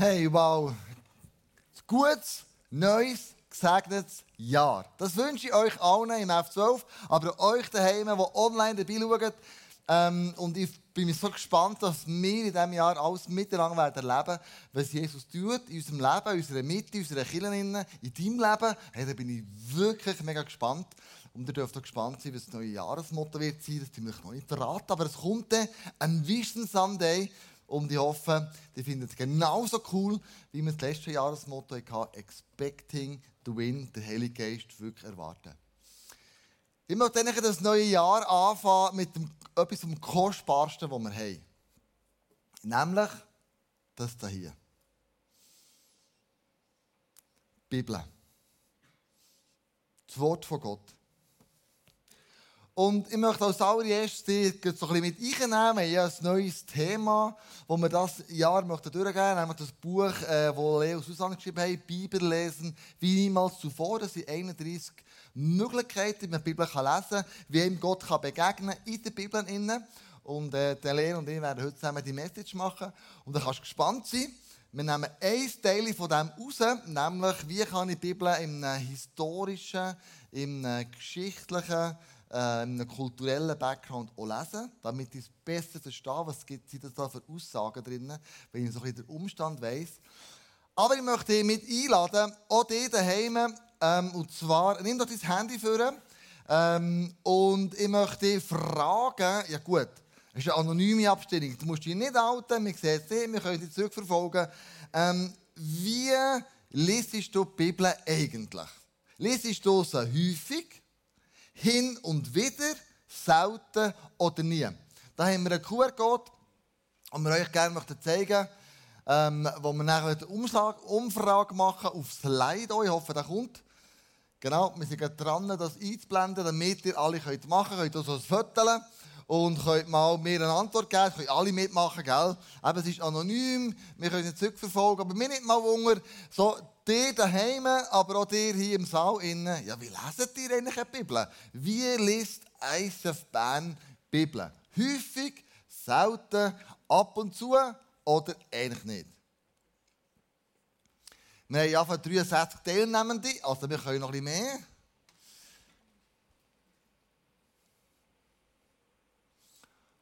Hey, wow. Gutes, neues, gesegnetes Jahr. Das wünsche ich euch allen im F12, aber euch daheim, die online dabei schauen. Ähm, und ich bin so gespannt, dass wir in diesem Jahr alles miteinander werden was Jesus tut in unserem Leben, in unserer Mitte, in unserer Kirche, in deinem Leben. Hey, da bin ich wirklich mega gespannt. Und ihr dürft auch gespannt sein, was das neue Jahresmotto wird sein. Das möchte ich noch nicht verraten, aber es kommt dann ein Vision Sunday. Und ich hoffe, ihr findet es genauso cool, wie wir das letzte Jahresmotto hatten, Expecting to Win, der Heilige Geist wirklich erwarten. Ich möchte eigentlich das neue Jahr anfangen mit dem, etwas vom Kostbarsten, was wir haben. Nämlich das hier. Die Bibel. Das Wort von Gott. Und ich möchte als allererstes so ein bisschen mit einnehmen. Ich habe ein neues Thema, wo wir das Jahr möchten durchgehen nämlich das Buch, das äh, Leo Susanne geschrieben hat, Bibel lesen, wie niemals zuvor. Das sind 31 Möglichkeiten, die man die Bibel lesen kann, wie ihm Gott kann begegnen in der Bibel. Und äh, der Leo und ich werden heute zusammen die Message machen. Und da kannst du gespannt sein. Wir nehmen ein Teil von dem raus, nämlich wie kann ich die Bibel in einem historischen, in einem geschichtlichen, äh, einem kulturellen Background auch lesen, damit ich es besser verstehe, was gibt es da für Aussagen drin, wenn ich so ein bisschen den Umstand weiss. Aber ich möchte dich mit einladen, auch die daheim, ähm, und zwar, nimm doch dein Handy vor, ähm, und ich möchte dich fragen, ja gut, es ist eine anonyme Abstimmung, du musst dich nicht outen, wir sehen es nicht, wir können dich zurückverfolgen. Ähm, wie liest du die Bibel eigentlich? Liest du sie häufig? Hin und wieder, selten oder nie. Da haben wir einen QR-Code, den wir euch gerne zeigen möchten, ähm, wo wir nachher eine Umfrage machen auf Slide. Ich hoffe, der kommt. Genau, wir sind dran, das einzublenden, damit ihr alle könnt machen könnt. Ihr könnt also ein Foto und könnt mal mir eine Antwort geben. Könnt alle mitmachen, gell? Eben, es ist anonym, wir können es zurückverfolgen, aber mir nicht mal Wunder, so dir daheim, aber auch dir hier im Saal innen, ja, wie lesen ihr eigentlich eine Bibel? Wie liest ISF Bern Bibel? Häufig, selten, ab und zu oder eigentlich nicht? Wir haben ja von 63 Teilnehmende, also wir können noch ein bisschen mehr.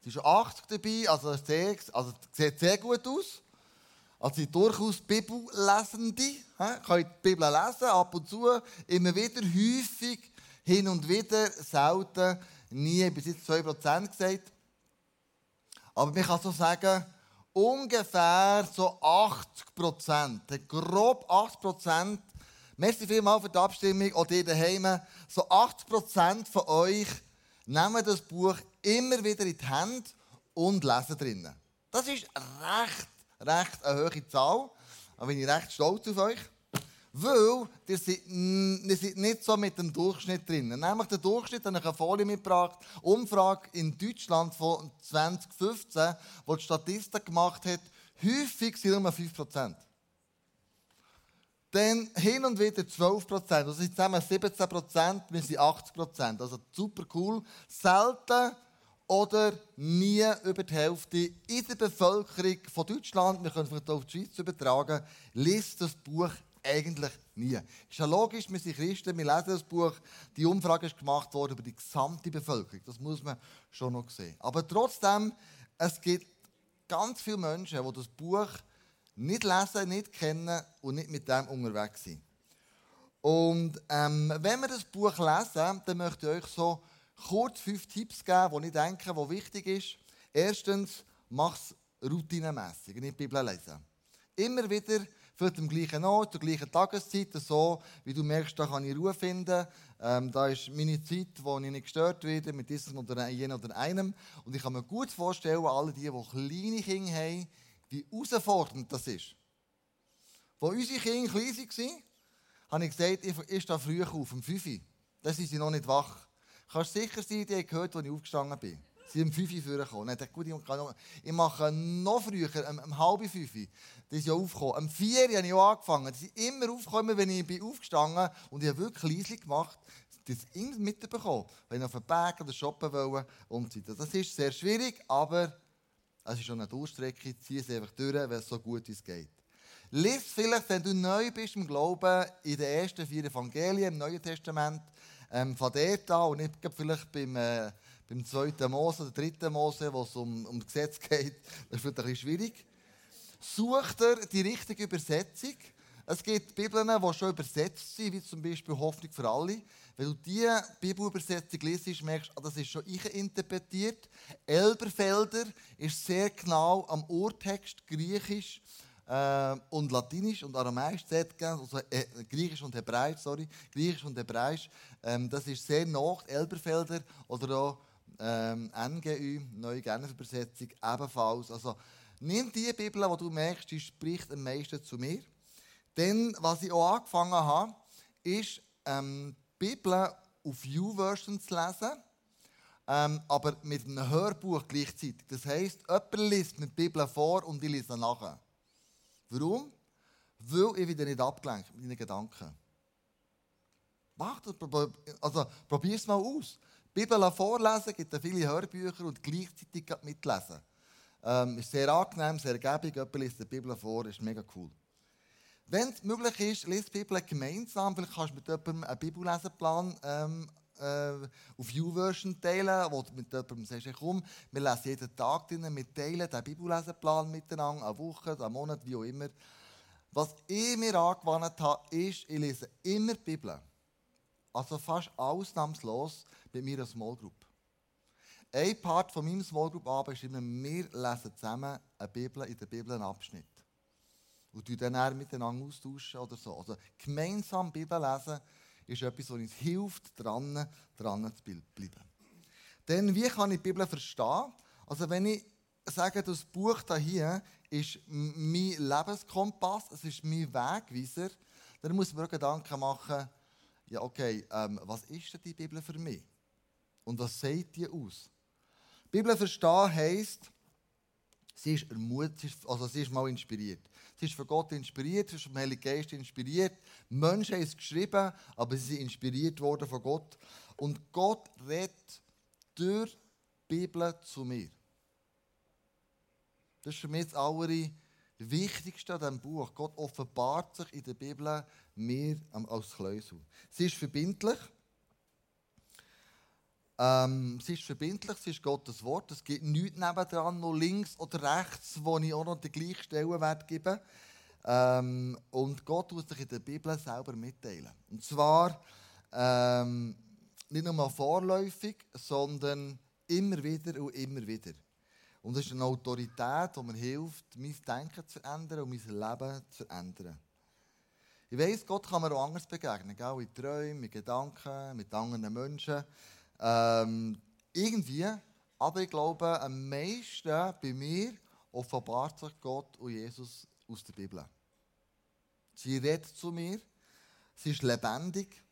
Sind schon 80 dabei, also es sieht sehr gut aus. Also durchaus Bibellesende, können die Bibel lesen, ab und zu, immer wieder, häufig, hin und wieder, selten, nie, bis jetzt 2% gesagt. Aber man kann so sagen, ungefähr so 80%, grob 80%, merci vielmals für die Abstimmung, auch ihr daheim, so 80% von euch nehmen das Buch immer wieder in die Hand und lesen drinnen. Das ist recht recht eine hohe Zahl. Da bin ich recht stolz auf euch. Weil ihr seid, ihr seid nicht so mit dem Durchschnitt drin. Nämlich der Durchschnitt, habe ich eine Folie mitgebracht, Umfrage in Deutschland von 2015, wo die Statistik gemacht hat, häufig sind nur 5%. Dann hin und wieder 12%, also sind zusammen 17%, wir sind 80%. Also super cool. Selten oder nie über die Hälfte in der Bevölkerung von Deutschland, wir können es auf die Schweiz übertragen, liest das Buch eigentlich nie. Ist ja logisch, wir sind Christen, wir lesen das Buch. Die Umfrage ist gemacht worden über die gesamte Bevölkerung. Das muss man schon noch sehen. Aber trotzdem, es gibt ganz viele Menschen, die das Buch nicht lesen, nicht kennen und nicht mit dem unterwegs sind. Und ähm, wenn wir das Buch lesen, dann möchte ich euch so kurz fünf Tipps geben, die ich denke, die wichtig ist. Erstens, mach es routinemässig, nicht Bibel lesen. Immer wieder für den gleichen Ort, zur gleichen Tageszeit, so wie du merkst, da kann ich Ruhe finden. Ähm, da ist meine Zeit, wo ich nicht gestört werde mit diesem oder jenem oder einem. Und ich kann mir gut vorstellen, alle die, die kleine Kinder haben, wie herausfordernd das ist. Als unsere Kinder klein waren, habe ich gesagt, ich stehe früh auf, um 5 Uhr. Da sind sie noch nicht wach. Kannst sicher sein, die haben gehört, als ich aufgestanden bin. Sie sind um 5 Uhr vorgekommen. Ich dachte, gut, ich mache noch früher, um, um halb 5 Uhr. Die sind ja aufgekommen. Um 4 Uhr habe ich auch angefangen. Die sind immer aufgekommen, wenn ich bin aufgestanden bin. Und ich habe wirklich leise gemacht. Das immer mitbekommen. Wenn ich auf den Berg oder shoppen wollte und so Das ist sehr schwierig, aber es ist schon eine Durchstrecke. Zieh es einfach durch, wenn es so gut es geht. Lies vielleicht, wenn du neu bist im Glauben, in den ersten vier Evangelien im Neuen Testament, ähm, von dort an und nicht vielleicht beim, äh, beim zweiten Mose oder dritten Mose, wo es um, um das Gesetz geht. Das vielleicht ein bisschen schwierig. Such dir die richtige Übersetzung. Es gibt Bibeln, die schon übersetzt sind, wie zum Beispiel Hoffnung für alle. Wenn du diese Bibelübersetzung liest, merkst du, ah, das ist schon ich interpretiert. Elberfelder ist sehr genau am Urtext Griechisch äh, und Latinisch und Aramäisch, also äh, Griechisch und Hebräisch, sorry, Griechisch und Hebräisch, ähm, das ist sehr nach Elberfelder oder auch ähm, NGÜ, Neue Genfer Übersetzung, ebenfalls. Also nimm die Bibel, die du merkst, die spricht am meisten zu mir. Denn was ich auch angefangen habe, ist ähm, die Bibel auf U-Version zu lesen, ähm, aber mit einem Hörbuch gleichzeitig. Das heisst, jemand liest mir die Bibel vor und ich lese nachher. Warum? Weil ich wieder nicht abgelenkt mit meinen Gedanken. Mach das, also probier es mal aus. Die Bibel vorlesen, gibt es viele Hörbücher und gleichzeitig mitlesen. Ähm, ist sehr angenehm, sehr ergebig. Jemand liest die Bibel vor, ist mega cool. Wenn es möglich ist, liest die Bibel gemeinsam. Vielleicht kannst du mit jemandem einen Bibelleseplan ähm, äh, auf YouVersion teilen, wo du mit jemandem sagst, komm, wir lesen jeden Tag drin, wir teilen den Bibelleseplan miteinander, eine Woche, einen Monat, wie auch immer. Was ich mir angewandt habe, ist, ich lese immer die Bibel. Also fast ausnahmslos bei mir als Small Group. Ein Part von meinem Small Group Abend ist immer, wir lesen zusammen eine Bibel in der Bibel einen Abschnitt. Und dann miteinander austauschen oder so. Also gemeinsam Bibel lesen ist etwas, was uns hilft, dran, dran zu bleiben. Denn wie kann ich die Bibel verstehen? Also wenn ich sage, das Buch hier ist mein Lebenskompass, es ist mein Wegweiser, dann muss man Gedanken machen, ja okay, ähm, was ist denn die Bibel für mich? Und was sagt die aus? Die Bibel verstehen heisst, sie ist ermutigt, also sie ist mal inspiriert. Sie ist von Gott inspiriert, sie ist vom Heiligen Geist inspiriert. Menschen haben es geschrieben, aber sie sind inspiriert worden von Gott. Und Gott redet durch die Bibel zu mir. Das ist für mich das Allerwichtigste an diesem Buch. Gott offenbart sich in der Bibel mir als Kläusel. Sie ist verbindlich. Ähm, sie ist verbindlich, sie ist Gottes Wort. Es gibt nichts nebendran, noch links oder rechts, wo ich auch noch den gleichen Stellenwert gebe. Ähm, und Gott muss sich in der Bibel selber mitteilen. Und zwar ähm, nicht nur vorläufig, sondern immer wieder und immer wieder. Und es ist eine Autorität, die mir hilft, mein Denken zu ändern und mein Leben zu ändern. Ich weiss, Gott kann mir auch anders begegnen, gell? in Träumen, mit Gedanken, mit anderen Menschen. Ähm, irgendwie, aber ich glaube, am meisten bei mir offenbart sich Gott und Jesus aus der Bibel. Sie redet zu mir, sie ist lebendig.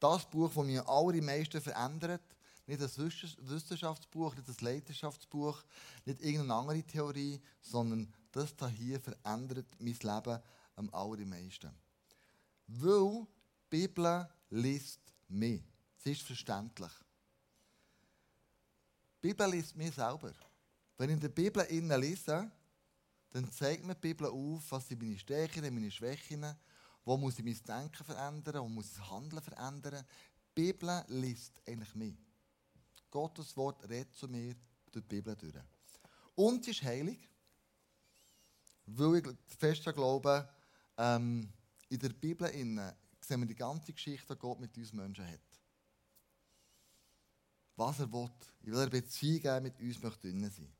Das Buch, das mich allermeisten verändert, nicht ein Wissenschaftsbuch, nicht ein Leidenschaftsbuch, nicht irgendeine andere Theorie, sondern das hier verändert mein Leben am allermeisten. Weil die Bibel liest mich. Sie ist verständlich. Die Bibel liest mir selber. Wenn ich in der Bibel innen lese, dann zeigt mir die Bibel auf, was sind meine Stärken, meine Schwächen, wo muss ich mein Denken verändern, wo muss ich das Handeln verändern. Die Bibel liest eigentlich mich. Gottes Wort redet zu mir durch die Bibel durch. Und sie ist heilig, weil ich fest glaube, ähm, in der Bibel innen sehen wir die ganze Geschichte, die Gott mit uns Menschen hat was er will, in welcher Beziehung er mit uns möchte sein.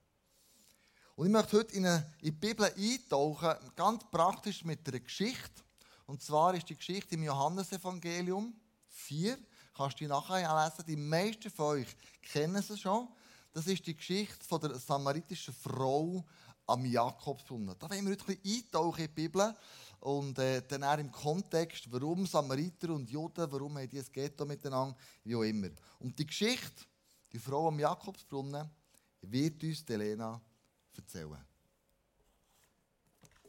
Und ich möchte heute in, eine, in die Bibel eintauchen, ganz praktisch mit einer Geschichte. Und zwar ist die Geschichte im Johannesevangelium 4. Kannst du die nachher lesen. Die meisten von euch kennen sie schon. Das ist die Geschichte von der samaritischen Frau am Jakobsbrunnen. Da wollen wir heute ein bisschen eintauchen in die Bibel. Und äh, dann auch im Kontext, warum Samariter und Juden, warum haben die ein Ghetto miteinander, wie auch immer. Und die Geschichte, die Frau am Jakobsbrunnen, wird uns Elena erzählen.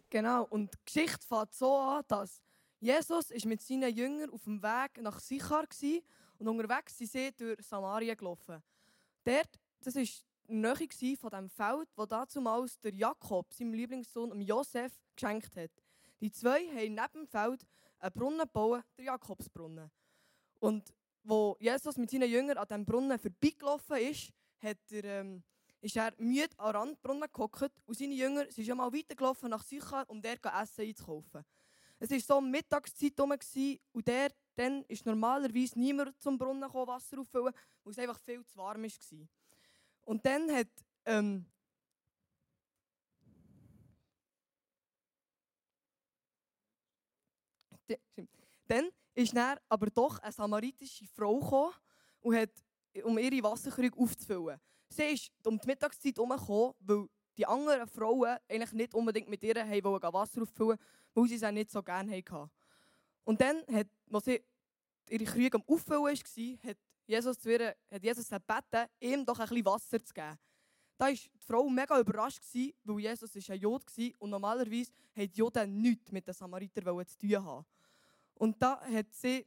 Genau, und die Geschichte fängt so an, dass Jesus ist mit seinen Jüngern auf dem Weg nach Sichar war und unterwegs sind sie durch Samaria gelaufen. Dort, das war Nähe von dem Feld, wo damals der Jakob, seinem Lieblingssohn, Josef, geschenkt hat. Die zwei haben neben dem Feld einen Brunnen gebaut, den Jakobsbrunnen. Und wo Jesus mit seinen Jüngern an diesem Brunnen vorbeigelaufen ist, hat er, ähm, ist er müde am Randbrunnen gehockt und seine Jünger sind schon mal weitergelaufen nach Sychar, um dort Essen einzukaufen. Es war so Mittagszeit herum und der, dann ist normalerweise niemand zum Brunnen gekommen, Wasser auffüllen, weil es einfach viel zu warm war. Und dann hat ähm, Dann ist dann aber doch eine samaritische Frau gekommen und hat, um ihre Wasserkrüge aufzufüllen. Sie ist um die Mittagszeit herumgekommen, weil die anderen Frauen eigentlich nicht unbedingt mit ihr wollten Wasser auffüllen, weil sie es nicht so gerne hatten. Und dann, hat, als sie ihre Krüge am Auffüllen war, hat Jesus, zu ihr, hat Jesus gebeten, ihm doch ein bisschen Wasser zu geben. Da war die Frau mega überrascht, weil Jesus ein Jod war und normalerweise haben die Juden nichts mit den Samaritern zu tun haben. Und da hat sie,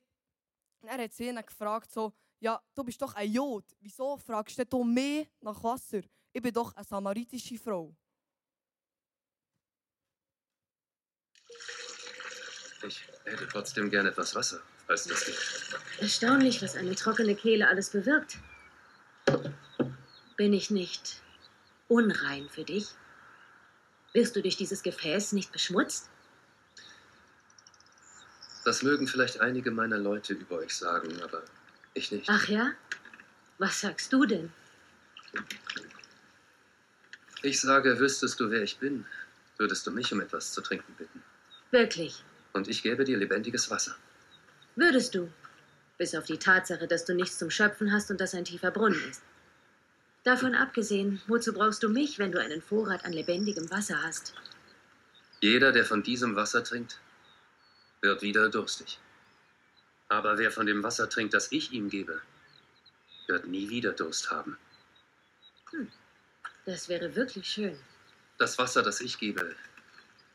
er hat sie ihn gefragt, so, ja, du bist doch ein Jod, wieso fragst du mehr nach Wasser? Ich bin doch eine samaritische Frau. Ich hätte trotzdem gerne etwas Wasser, falls das geht. Erstaunlich, was eine trockene Kehle alles bewirkt. Bin ich nicht unrein für dich? Wirst du durch dieses Gefäß nicht beschmutzt? Das mögen vielleicht einige meiner Leute über euch sagen, aber ich nicht. Ach ja? Was sagst du denn? Ich sage, wüsstest du, wer ich bin, würdest du mich um etwas zu trinken bitten. Wirklich? Und ich gäbe dir lebendiges Wasser. Würdest du? Bis auf die Tatsache, dass du nichts zum Schöpfen hast und das ein tiefer Brunnen ist. Davon abgesehen, wozu brauchst du mich, wenn du einen Vorrat an lebendigem Wasser hast? Jeder, der von diesem Wasser trinkt, wird wieder durstig. Aber wer von dem Wasser trinkt, das ich ihm gebe, wird nie wieder Durst haben. Hm, das wäre wirklich schön. Das Wasser, das ich gebe,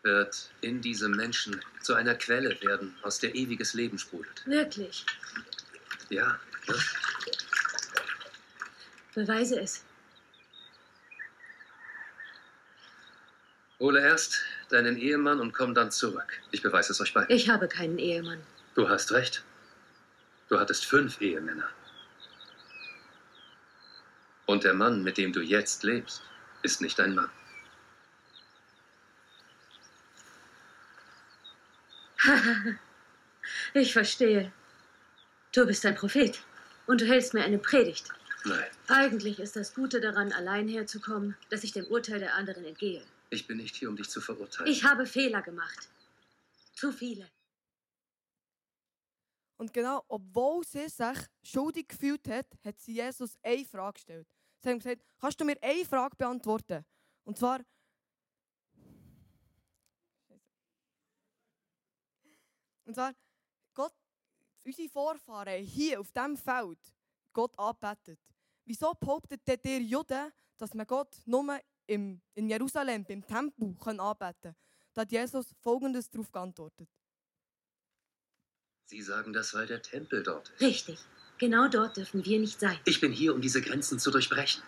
wird in diesem Menschen zu einer Quelle werden, aus der ewiges Leben sprudelt. Wirklich? Ja. ja. Beweise es. Hole erst deinen Ehemann und komm dann zurück. Ich beweise es euch beiden. Ich habe keinen Ehemann. Du hast recht. Du hattest fünf Ehemänner. Und der Mann, mit dem du jetzt lebst, ist nicht dein Mann. ich verstehe. Du bist ein Prophet und du hältst mir eine Predigt. Nein. Eigentlich ist das Gute daran, allein herzukommen, dass ich dem Urteil der anderen entgehe. Ich bin nicht hier, um dich zu verurteilen. Ich habe Fehler gemacht. Zu viele. Und genau, obwohl sie sich schuldig gefühlt hat, hat sie Jesus eine Frage gestellt. Sie haben gesagt, kannst du mir eine Frage beantworten? Und zwar, und zwar, Gott, unsere Vorfahren hier auf diesem Feld Gott anbetet. Wieso behauptet der Juden, dass man Gott nur im, in Jerusalem beim Tempel können anbeten können, da hat Jesus Folgendes darauf geantwortet. Sie sagen das, weil der Tempel dort ist. Richtig. Genau dort dürfen wir nicht sein. Ich bin hier, um diese Grenzen zu durchbrechen.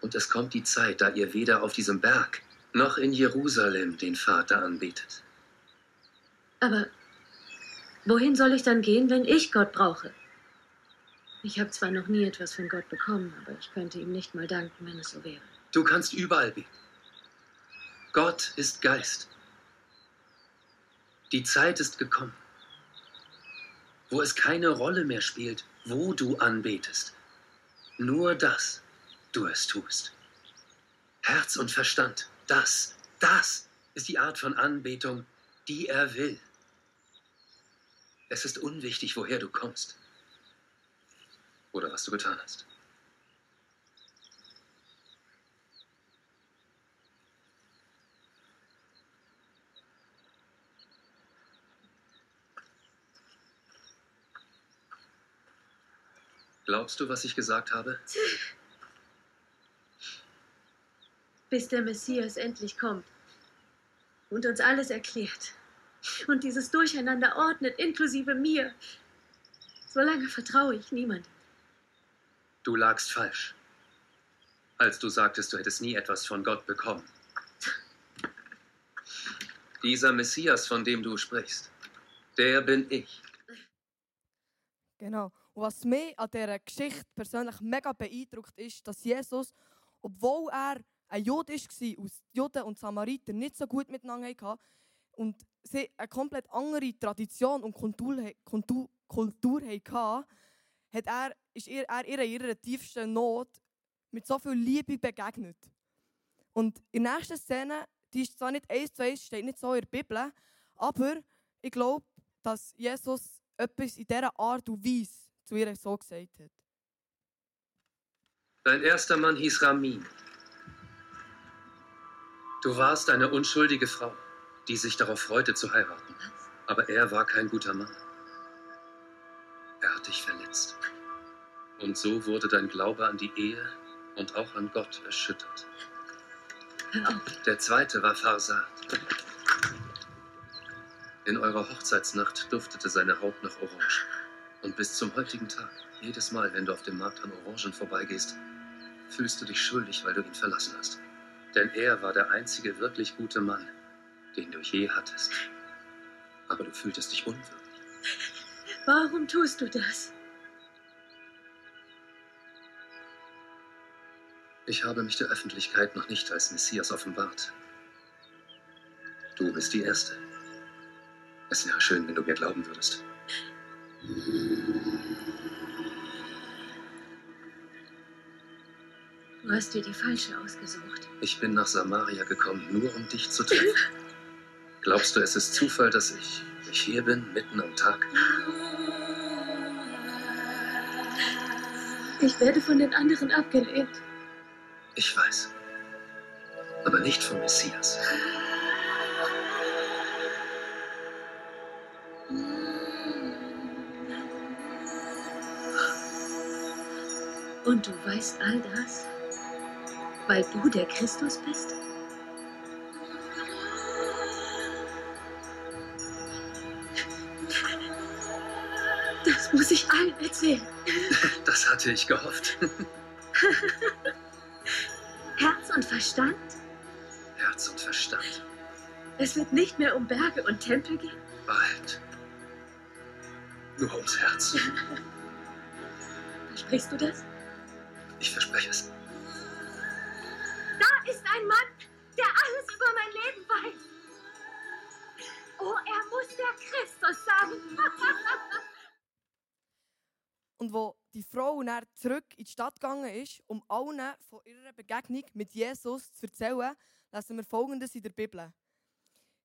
Und es kommt die Zeit, da ihr weder auf diesem Berg noch in Jerusalem den Vater anbetet. Aber wohin soll ich dann gehen, wenn ich Gott brauche? Ich habe zwar noch nie etwas von Gott bekommen, aber ich könnte ihm nicht mal danken, wenn es so wäre. Du kannst überall beten. Gott ist Geist. Die Zeit ist gekommen, wo es keine Rolle mehr spielt, wo du anbetest. Nur dass du es tust. Herz und Verstand, das, das ist die Art von Anbetung, die er will. Es ist unwichtig, woher du kommst oder was du getan hast. Glaubst du, was ich gesagt habe? Bis der Messias endlich kommt und uns alles erklärt und dieses Durcheinander ordnet, inklusive mir. Solange vertraue ich niemandem. Du lagst falsch, als du sagtest, du hättest nie etwas von Gott bekommen. Dieser Messias, von dem du sprichst, der bin ich. Genau. Was mich an dieser Geschichte persönlich mega beeindruckt, ist, dass Jesus, obwohl er ein Jude war und Juden und Samariter nicht so gut miteinander hatten und sie eine komplett andere Tradition und Kultur, Kultur, Kultur hatten, hat er, ist er, er ihr in ihrer tiefsten Not mit so viel Liebe begegnet. Und in der nächsten Szene, die ist zwar nicht eins zu eins, steht nicht so in der Bibel, aber ich glaube, dass Jesus etwas in dieser Art und Weise zu ihr so gesagt hat. Dein erster Mann hieß Ramin. Du warst eine unschuldige Frau, die sich darauf freute zu heiraten. Aber er war kein guter Mann. Er hat dich verletzt. Und so wurde dein Glaube an die Ehe und auch an Gott erschüttert. Der zweite war Farsad. In eurer Hochzeitsnacht duftete seine Haut nach Orange. Und bis zum heutigen Tag, jedes Mal, wenn du auf dem Markt an Orangen vorbeigehst, fühlst du dich schuldig, weil du ihn verlassen hast. Denn er war der einzige wirklich gute Mann, den du je hattest. Aber du fühltest dich unwürdig. Warum tust du das? Ich habe mich der Öffentlichkeit noch nicht als Messias offenbart. Du bist die Erste. Es wäre schön, wenn du mir glauben würdest. Du hast dir die falsche ausgesucht. Ich bin nach Samaria gekommen, nur um dich zu treffen. Glaubst du, es ist Zufall, dass ich, ich hier bin, mitten am Tag? Ich werde von den anderen abgelehnt. Ich weiß. Aber nicht vom Messias. Und du weißt all das, weil du der Christus bist? Das muss ich allen erzählen. Das hatte ich gehofft. Herz und Verstand? Herz und Verstand. Es wird nicht mehr um Berge und Tempel gehen. Bald. Nur ums Herz. Versprichst du das? Ich verspreche es. Da ist ein Mann, der alles über mein Leben weiß. Oh, er muss der Christus sein. Und wo die Frau dann zurück in die Stadt gegangen ist, um allen von ihrer Begegnung mit Jesus zu erzählen, lesen wir Folgendes in der Bibel.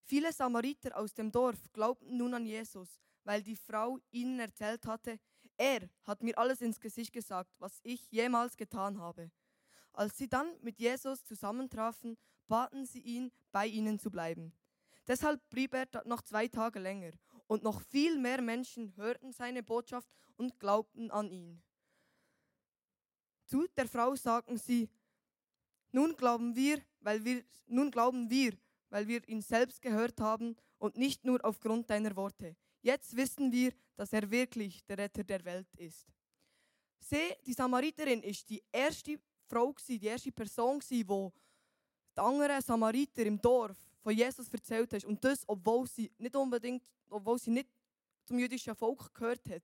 Viele Samariter aus dem Dorf glaubten nun an Jesus, weil die Frau ihnen erzählt hatte, er hat mir alles ins Gesicht gesagt, was ich jemals getan habe. Als sie dann mit Jesus zusammentrafen, baten sie ihn, bei ihnen zu bleiben. Deshalb blieb er noch zwei Tage länger, und noch viel mehr Menschen hörten seine Botschaft und glaubten an ihn. Zu der Frau sagten sie, nun glauben wir, weil wir, nun glauben wir, weil wir ihn selbst gehört haben und nicht nur aufgrund deiner Worte. Jetzt wissen wir, dass er wirklich der Retter der Welt ist. Sie, die Samariterin, ist die erste Frau, die erste Person, die den anderen Samariter im Dorf von Jesus erzählt hat. Und das, obwohl sie nicht unbedingt, obwohl sie nicht zum jüdischen Volk gehört hat.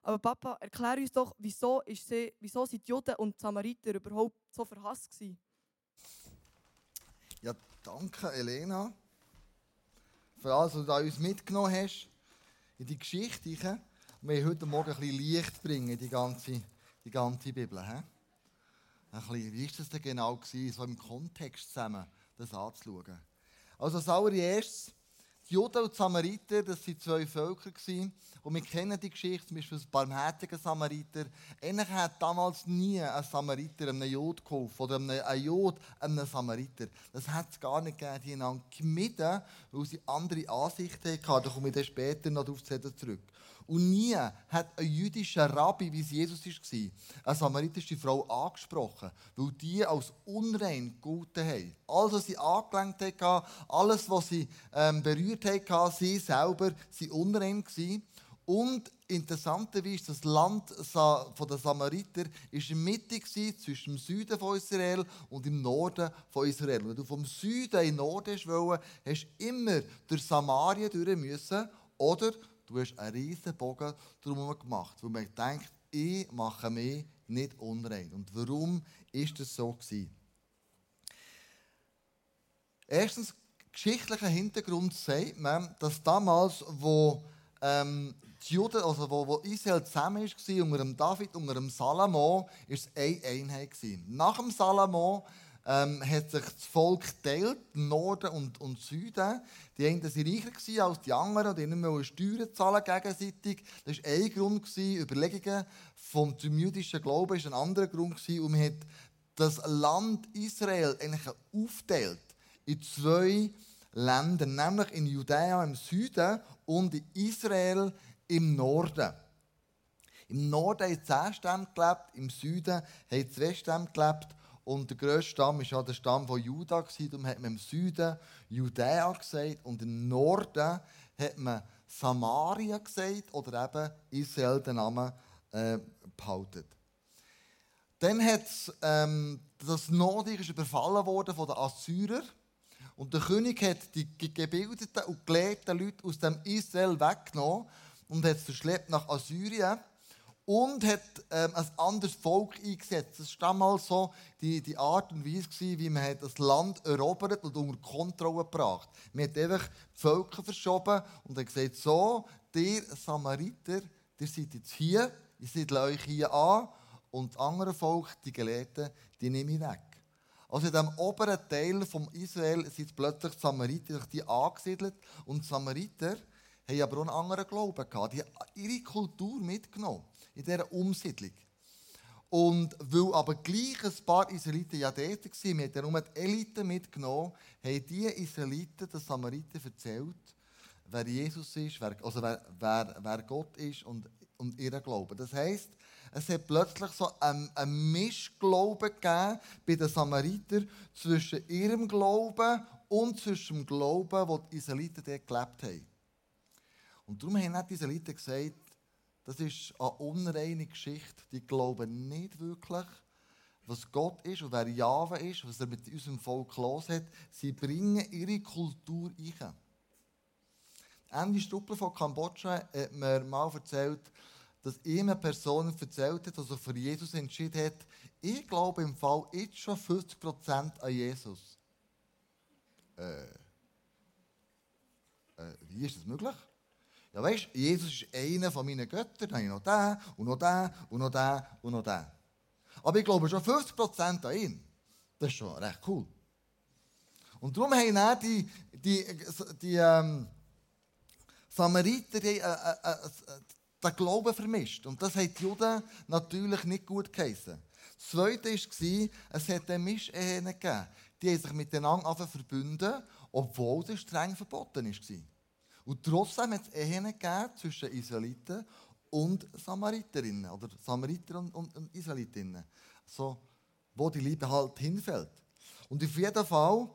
Aber Papa, erklär uns doch, wieso, ist sie, wieso sind die Juden und die Samariter überhaupt so verhasst gewesen? Ja, danke Elena für alles, was du uns mitgenommen hast in die Geschichte. Wir haben heute Morgen ein bisschen Licht bringen in die ganze, die ganze Bibel. He? Ein bisschen, wie war das denn genau, gewesen, so im Kontext zusammen das anzuschauen? Also als allererstes, die Juden und die Samariter, das waren zwei Völker. Und wir kennen die Geschichte, zum Beispiel das barmherzige Samariter. Eigentlich hat damals nie ein Samariter einem Jod geholfen oder ein Jod einem Samariter. Das hat es gar nicht gegeben. Die haben gemieden, weil sie andere Ansichten hatten. Da komme ich dann später noch darauf zurück. Und nie hat ein jüdischer Rabbi, wie es Jesus war, eine samaritische Frau angesprochen, weil die als unrein gelten haben. Alles, was sie angelenkt haben, alles, was sie ähm, berührt haben, sie selber, waren unrein. Gewesen. Und interessanterweise, das Land der Samariter war in Mitte zwischen dem Süden von Israel und dem Norden von Israel. Wenn du vom Süden in den Norden willst, hast du immer durch Samaria durch müssen oder du hast einen riesen Bogen drumherum gemacht, weil man denkt, ich mache mich nicht unrein. Und warum ist das so gewesen? Erstens, geschichtlicher Hintergrund sagt man, dass damals, wo ähm, die Juden, also wo, wo Israel zusammen war, unter dem David, unter dem Salomo, war es eine Einheit. Gewesen. Nach dem Salomo ähm, hat sich das Volk geteilt, Norden und, und Süden. Die einen waren reicher als die anderen und ihnen nicht Steuern zahlen gegenseitig. Das war ein Grund. Gewesen. Überlegungen vom jüdischen Glauben war ein anderer Grund. Gewesen. Und man hat das Land Israel eigentlich aufgeteilt in zwei Länder, nämlich in Judäa im Süden und in Israel im Norden. Im Norden haben zehn Stämme gelebt, im Süden haben zwei Stämme gelebt und der grösste Stamm war der Stamm von Juda. Darum hat man im Süden Judäa gesagt und im Norden hat man Samaria gesagt oder eben Israel den Namen äh, behalten. Dann hat ähm, das Nordreich überfallen worden von den Assyrern. Und der König hat die gebildeten und gelehrten Leute aus dem Israel weggenommen und hat es verschleppt nach Assyrien und hat ähm, ein anderes Volk eingesetzt. Das war damals so die, die Art und Weise, gewesen, wie man das Land erobert und unter Kontrolle gebracht Man hat einfach die Völker verschoben und hat gesagt, so, ihr Samariter, ihr seid jetzt hier, ich siedle euch hier an und das andere Volk, die Gelehrten, die nehme ich weg. Also in dem oberen Teil von Israel sind plötzlich die Samariter die angesiedelt und die Samariter haben aber auch einen anderen Glauben gehabt. Die haben ihre Kultur mitgenommen in dieser Umsiedlung. Und weil aber gleich ein paar Israeliten ja dort waren, wir haben nur die Elite mitgenommen, haben diese Israeliten den Samariten erzählt, wer Jesus ist, wer, also wer, wer, wer Gott ist und, und ihren Glauben. Das heisst, es hat plötzlich so einen, einen Mischglauben gegeben bei den Samaritern zwischen ihrem Glauben und zwischen dem Glauben, wo die Israeliten dort gelebt haben. Und darum haben die Israeliten gesagt, das ist eine unreine Geschichte. Die glauben nicht wirklich, was Gott ist und wer Jahwe ist, was er mit unserem Volk los hat. Sie bringen ihre Kultur ein. Andy Struppler von Kambodscha hat mir mal erzählt, dass ihm eine Person erzählt hat, dass er für Jesus entschieden hat, ich glaube im Fall jetzt schon 50% an Jesus. Äh, äh, wie ist das möglich? Ja, weißt du, Jesus ist einer von meinen Göttern, dann habe ich noch den und noch den und noch den und noch den. Aber ich glaube schon 50% an ihn. Das ist schon recht cool. Und darum haben auch die, die, die ähm, Samariter die, äh, äh, äh, den Glauben vermischt. Und das hat die Juden natürlich nicht gut geheißen. Das Zweite war, es hat Mischehen gegeben. Die haben sich miteinander verbünden, obwohl das streng verboten war. Und trotzdem hat es Ehen zwischen Israeliten und Samariterinnen. Oder Samariter und, und, und Israelitinnen. So, wo die Liebe halt hinfällt. Und auf jeden Fall,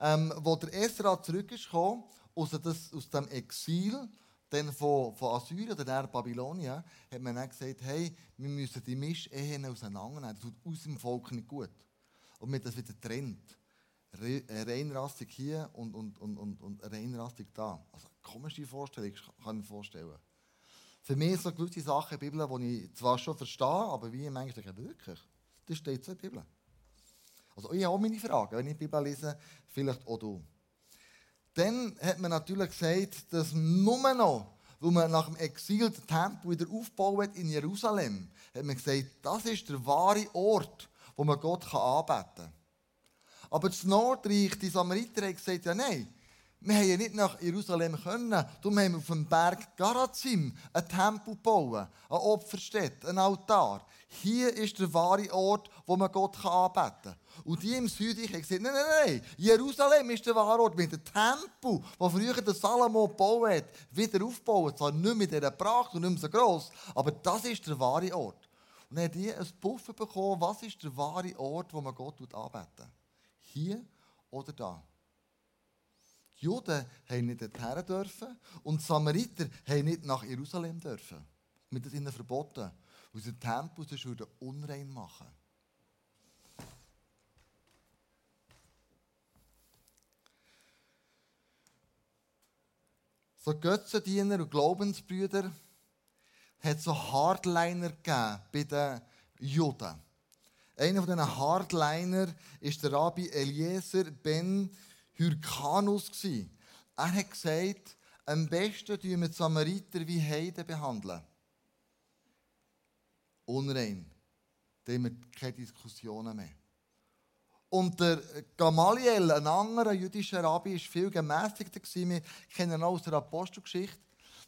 ähm, wo der Esra zurückgekommen aus, das, aus dem Exil, dann von, von Assyrien oder der Babylonien, hat man dann gesagt, hey, wir müssen die Mischehen auseinandernehmen. Das tut aus dem Volk nicht gut. Und wir das wieder trennt. Re reinrassig hier und, und, und, und, und reinrassig da. Also, komische Vorstellung, kann ich mir vorstellen. Für mich sind so gewisse Sachen in der Bibel, die ich zwar schon verstehe, aber wie manchmal denke, wirklich, das steht so in der Bibel. Also ich habe auch meine Fragen, wenn ich die Bibel lese, vielleicht auch du. Dann hat man natürlich gesagt, dass nur noch, weil man nach dem Exil den Tempel wieder aufbaut in Jerusalem, hat man gesagt, das ist der wahre Ort, wo man Gott anbeten kann. Aber das Nordreich, die Samariter, haben gesagt, ja nein, wir haben ja nicht nach Jerusalem können. Darum haben wir auf dem Berg Garazim einen Tempel bauen, eine Opferstätte, einen Altar. Hier ist der wahre Ort, wo man Gott anbeten kann. Und die im Süden haben gesagt, nein, nein, nein, Jerusalem ist der wahre Ort. Mit dem Tempel, den früher der Salomo gebaut hat, wieder aufbauen. Zwar nicht mit dieser Pracht und nicht mehr so gross, aber das ist der wahre Ort. Und dann haben die ein Puffer bekommen, was ist der wahre Ort, wo man Gott anbeten Hier oder da? Die Juden haben nicht dorthin dürfen und die Samariter haben nicht nach Jerusalem dürfen. Mit das ihnen verboten. Weil sie den Tempel sonst würden unrein machen. So Götzendiener und Glaubensbrüder hat so Hardliner gegeben bei den Juden. Einer von diesen Hardliner war der Rabbi Eliezer ben Hyrkanus. Er hat gesagt, am besten tun wir die Samariter wie Heiden behandeln. Unrein. Da haben wir keine Diskussionen mehr. Und der Gamaliel, ein anderer jüdischer Rabbi, war viel gemäßigter. Wir kennen ihn auch aus der Apostelgeschichte.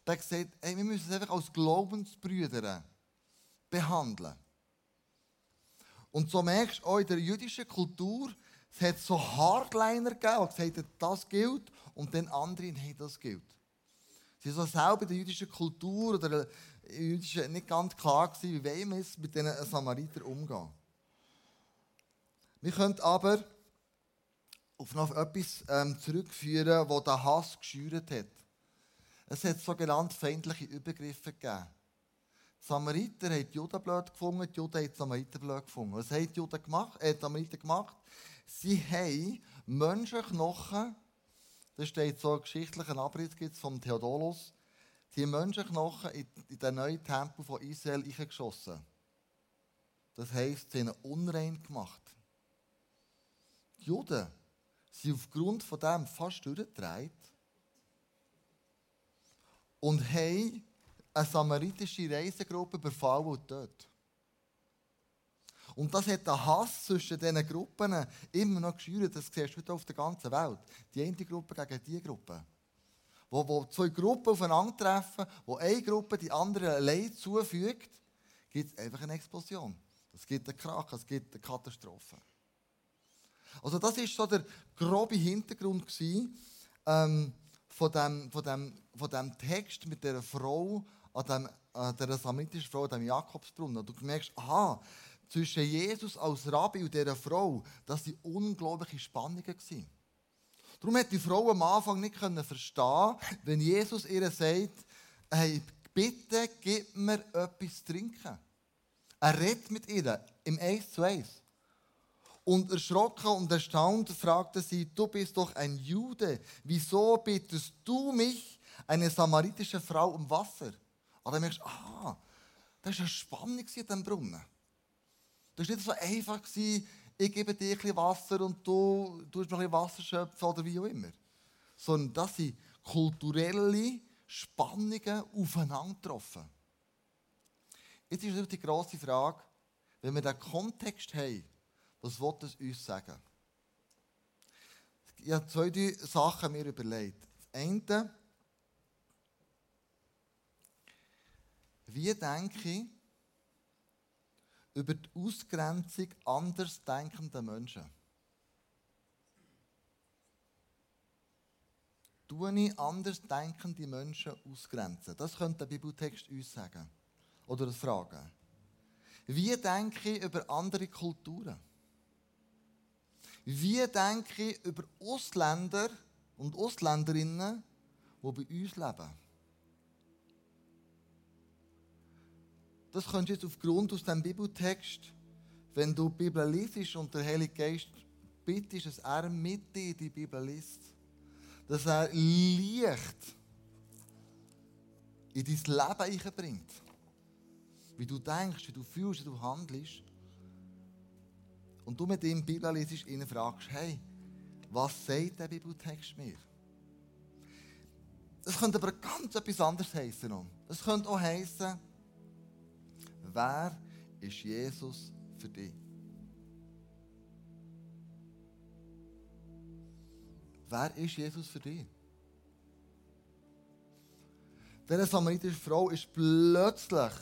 Der hat gesagt, hey, wir müssen es einfach als Glaubensbrüder behandeln. Und so merkst du auch in der jüdischen Kultur, es hat so Hardliner gegeben, die gesagt haben, das gilt, und dann andere, hey, das gilt. Sie waren so selber in der jüdischen Kultur oder jüdischen nicht ganz klar gewesen, wie wollen wir mit diesen Samaritern umgehen. Wir können aber auf noch etwas ähm, zurückführen, das der Hass geschürt hat. Es hat sogenannte feindliche Übergriffe gegeben. Die Samariter haben die Juden blöd gefunden, die Juden haben die Samariter blöd gefunden. Was haben die Juden gemacht? Äh, die Samariter gemacht? Sie haben Menschenknochen, das steht so geschichtlichen Abriss gibt vom Theodolus, die Menschenknochen in, den neuen Tempel von Israel eingeschossen. Das heisst, sie haben unrein gemacht. Die Juden sind aufgrund von dem fast durchgedreht und haben eine samaritische Reisegruppe befallen und tot. Und das hat den Hass zwischen diesen Gruppen immer noch geschürt. Das siehst du heute auf der ganzen Welt. Die eine Gruppe gegen die Gruppe. Wo, wo zwei Gruppen aufeinandertreffen, wo eine Gruppe die andere Leid zufügt, gibt es einfach eine Explosion. Es gibt einen Krach, es gibt eine Katastrophe. Also das ist so der grobe Hintergrund gewesen, ähm, von, dem, von, dem, von dem Text mit der Frau, an, dem, an der samaritischen Frau, an dem Jakobsbrunnen. Und du merkst, aha, zwischen Jesus als Rabbi und dieser Frau, das waren unglaubliche Spannungen. Darum hat die Frau am Anfang nicht verstehen wenn Jesus ihr sagt, hey, bitte gib mir etwas zu trinken. Er redet mit ihr im Eins zu Eins. Und erschrocken und erstaunt fragte sie, du bist doch ein Jude, wieso bittest du mich, eine samaritische Frau, um Wasser? Und dann merkst du, ah, das war eine Spannung in diesem Brunnen. Das war nicht so einfach, ich gebe dir bisschen Wasser und du tust mir ein Wasser schöpfen oder wie auch immer. Sondern das sind kulturelle Spannungen aufeinandergetroffen. Jetzt ist natürlich die grosse Frage, wenn wir diesen Kontext haben, was will es uns sagen? Ich habe zwei, drei Sachen mir überlegt. Das eine, wie denke ich über die Ausgrenzung andersdenkender Menschen? Tue ich andersdenkende Menschen ausgrenzen? Das könnte der Bibeltext uns sagen. Oder fragen. Wie denke ich über andere Kulturen? Wie denke ich über Ausländer und Ausländerinnen, die bei uns leben? Das könntest du jetzt aufgrund aus dem Bibeltext, wenn du die Bibel liest und der Heilige Geist bittest, dass er mit dir die Bibel liest, dass er Licht in dein Leben einbringt. Wie du denkst, wie du fühlst, wie du handelst und du mit ihm die Bibel liest, ihn fragst, hey, was sagt der Bibeltext mir? Es könnte aber ganz etwas anderes heißen. Es könnte auch heißen, wer ist Jesus für dich? Wer ist Jesus für dich? Diese samaritische Frau ist plötzlich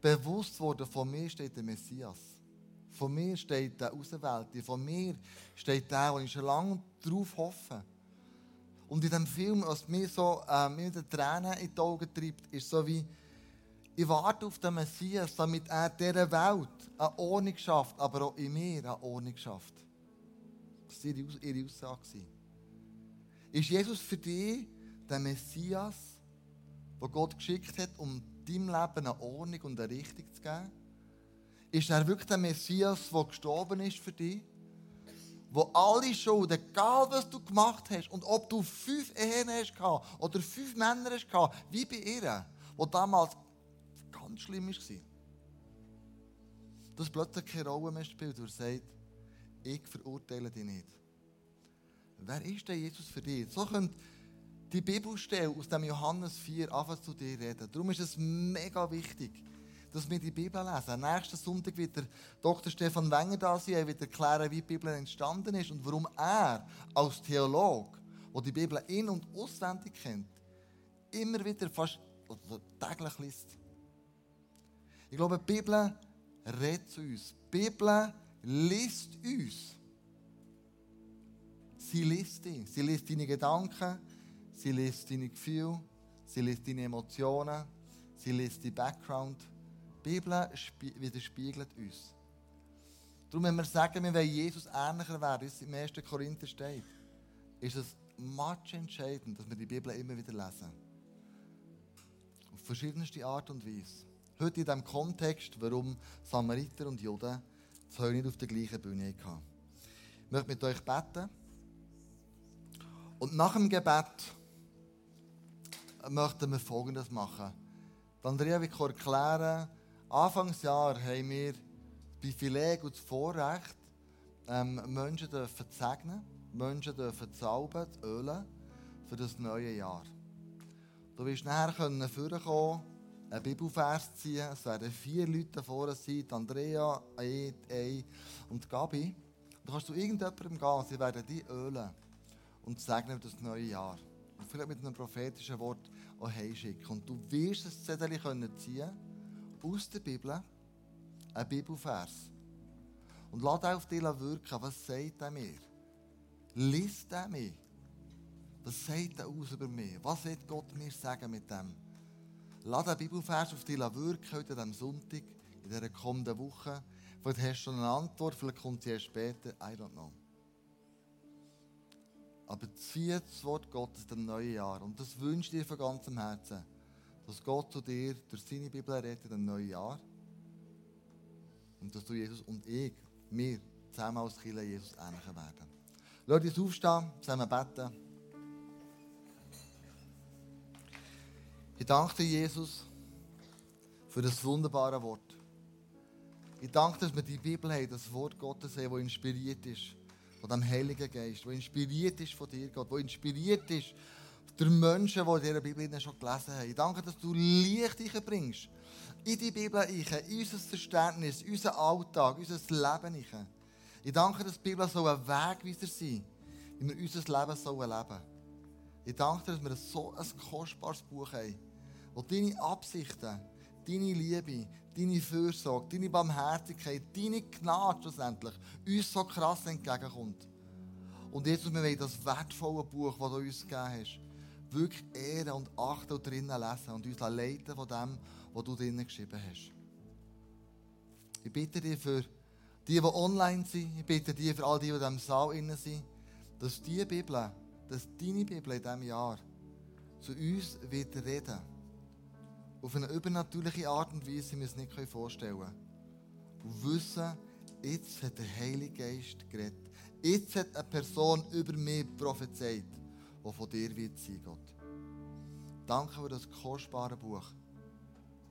bewusst worden, von mir steht der Messias. Von mir steht der Auserwählte. Von mir steht der, wo ich schon lange darauf hoffe. Und in diesem Film, was mir so äh, mir die Tränen in die Augen treibt, ist so wie, ich warte auf den Messias, damit er dieser Welt eine Ordnung schafft, aber auch in mir eine Ordnung schafft. Das war ihre, Aussage. Ist Jesus für dich der Messias, den Gott geschickt hat, um deinem Leben eine Ordnung und eine Richtung zu geben? Ist er wirklich der Messias, der gestorben ist für dich? Wo alle Schuld, egal was du gemacht hast, und ob du fünf Ehen hast oder fünf Männer hast, wie bei ihr, wo damals ganz schlimm war, dass plötzlich keine Rolle mehr spielt, wo er sagt, ich verurteile dich nicht. Wer ist denn Jesus für dich? So könnte die Bibelstelle aus dem Johannes 4 anfangen zu dir reden. Darum ist es mega wichtig, dass wir die Bibel lesen. Nächsten Sonntag wird der Dr. Stefan Wenger da sein. Er wird erklären, wie die Bibel entstanden ist und warum er als Theologe, der die Bibel in- und auswendig kennt, immer wieder fast täglich liest. Ich glaube, die Bibel redet zu uns. Die Bibel liest uns. Sie liest dich. Sie liest deine Gedanken, sie liest deine Gefühle, sie liest deine Emotionen, sie liest deinen Background. Die Bibel widerspiegelt uns. Darum, wenn wir sagen, wir wollen Jesus ähnlicher werden, wie es im 1. Korinther steht, ist es much entscheidend, dass wir die Bibel immer wieder lesen. Auf verschiedenste Art und Weise. Heute in diesem Kontext, warum Samariter und Juden zwei nicht auf der gleichen Bühne hatten. Ich möchte mit euch beten. Und nach dem Gebet möchten wir Folgendes machen. Andrea wird erklären, Anfangsjahr haben wir das Privileg und das Vorrecht, ähm, Menschen dürfen zu segnen, Menschen dürfen zu salben, zu ölen für das neue Jahr. Du wirst nachher können vorkommen, einen Bibelvers ziehen. Es werden vier Leute vorne sein, Andrea, Ed, Ei und Gabi. Du kannst zu irgendjemandem gehen, sie werden dich ölen und segnen das neue Jahr. Und vielleicht mit einem prophetischen Wort auch heimschicken. Und du wirst ein Zettel können ziehen aus der Bibel, ein Bibelvers. Und lass auf dich wirken. Was sagt er mir? Lies er mir. Was sagt er aus über mich? Was wird Gott mir sagen mit dem? Lass den Bibelvers auf dich wirken heute am Sonntag, in dieser kommenden Woche. Vielleicht hast du schon eine Antwort, vielleicht kommt sie erst später. I don't know. Aber zieh das Wort Gottes dem neuen Jahr. Und das wünsche ich dir von ganzem Herzen. Dass Gott zu dir durch seine Bibel redet im neuen Jahr. Und dass du Jesus und ich, wir, zusammen als Kinder Jesus ähnlicher werden. Lass uns aufstehen, zusammen beten. Ich danke dir, Jesus, für das wunderbare Wort. Ich danke dir, dass wir die Bibel haben, das Wort Gottes haben, das inspiriert ist von dem Heiligen Geist, der inspiriert ist von dir, Gott, der inspiriert ist durch Menschen, die in dieser Bibel schon gelesen haben. Ich danke, dass du Licht bringst in die Bibel, in unser Verständnis, in unseren Alltag, in unser Leben. Ich danke, dass die Bibel so ein Wegweiser sein wie wir unser Leben leben sollen. Ich danke dir, dass wir so ein kostbares Buch haben, wo deine Absichten, deine Liebe, deine Fürsorge, deine Barmherzigkeit, deine Gnade schlussendlich uns so krass entgegenkommt. Und jetzt, wir wollen das wertvolle Buch, das du uns gegeben hast, wirklich ehren und achten und drinnen lesen und uns leiten von dem, was du drinnen geschrieben hast. Ich bitte dich für die, die online sind, ich bitte dich für all die, die in diesem Saal innen sind, dass diese Bibel, dass deine Bibel in diesem Jahr zu uns wird reden auf eine übernatürliche Art und Weise, wie wir es nicht vorstellen können. Und wissen, jetzt hat der Heilige Geist geredet. Jetzt hat eine Person über mich prophezeit, die von dir wird sein, Gott. Danke für das kostbare Buch,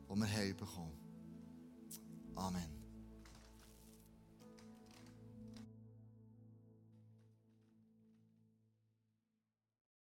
das wir haben bekommen. Amen.